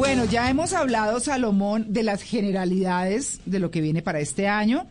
Bueno, ya hemos hablado, Salomón, de las generalidades de lo que viene para este año.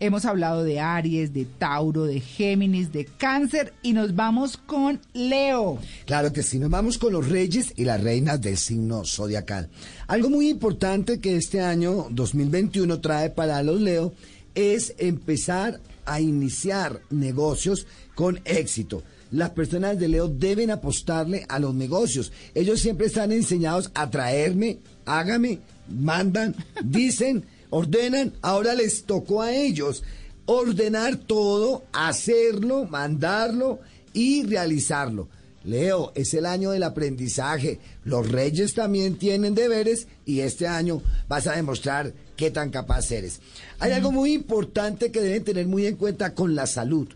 Hemos hablado de Aries, de Tauro, de Géminis, de Cáncer y nos vamos con Leo. Claro que sí, nos vamos con los reyes y las reinas del signo zodiacal. Algo muy importante que este año 2021 trae para los Leo es empezar a iniciar negocios con éxito. Las personas de Leo deben apostarle a los negocios. Ellos siempre están enseñados a traerme, hágame, mandan, dicen, ordenan. Ahora les tocó a ellos ordenar todo, hacerlo, mandarlo y realizarlo. Leo, es el año del aprendizaje. Los reyes también tienen deberes y este año vas a demostrar qué tan capaz eres. Hay algo muy importante que deben tener muy en cuenta con la salud.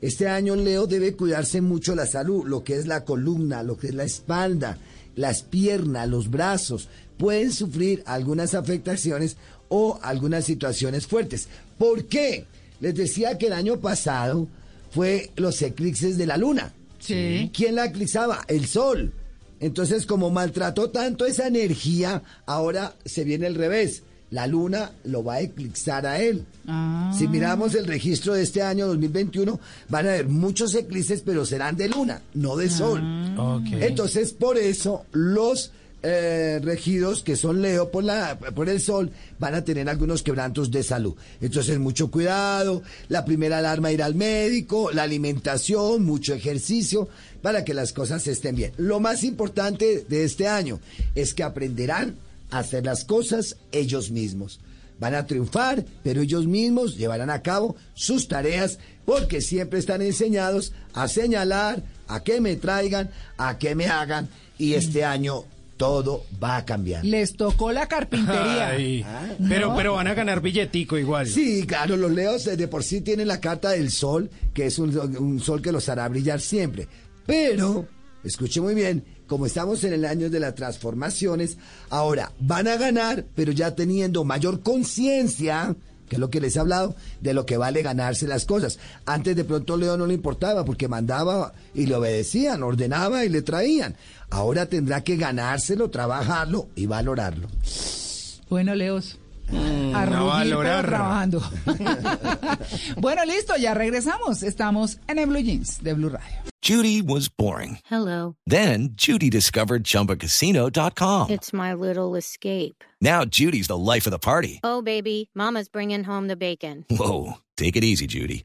Este año Leo debe cuidarse mucho la salud, lo que es la columna, lo que es la espalda, las piernas, los brazos. Pueden sufrir algunas afectaciones o algunas situaciones fuertes. ¿Por qué? Les decía que el año pasado fue los eclipses de la luna. Sí. ¿Quién la eclipsaba? El sol. Entonces, como maltrató tanto esa energía, ahora se viene el revés. La luna lo va a eclipsar a él. Ah. Si miramos el registro de este año 2021, van a haber muchos eclipses, pero serán de luna, no de sol. Entonces, por eso, los eh, regidos que son Leo por, la, por el sol van a tener algunos quebrantos de salud. Entonces, mucho cuidado, la primera alarma ir al médico, la alimentación, mucho ejercicio, para que las cosas estén bien. Lo más importante de este año es que aprenderán a hacer las cosas ellos mismos. Van a triunfar, pero ellos mismos llevarán a cabo sus tareas porque siempre están enseñados a señalar, a que me traigan, a que me hagan y este año todo va a cambiar. Les tocó la carpintería. Ay, Ah, pero, pero van a ganar billetico igual. Sí, claro, los leos de por sí tienen la carta del sol, que es un, un sol que los hará brillar siempre. Pero, escuche muy bien, como estamos en el año de las transformaciones, ahora van a ganar, pero ya teniendo mayor conciencia, que es lo que les he hablado, de lo que vale ganarse las cosas. Antes de pronto Leo no le importaba porque mandaba y le obedecían, ordenaba y le traían. Ahora tendrá que ganárselo, trabajarlo y valorarlo. Bueno, Leos. A Mm, a rugir, pero valorar. trabajando. bueno, listo, ya regresamos. Estamos en el Blue Jeans de Blue Radio. Judy was boring. Hello. Then Judy discovered ChumbaCasino.com. It's my little escape. Now Judy's the life of the party. Oh, baby, Mama's bringing home the bacon. Whoa, take it easy, Judy.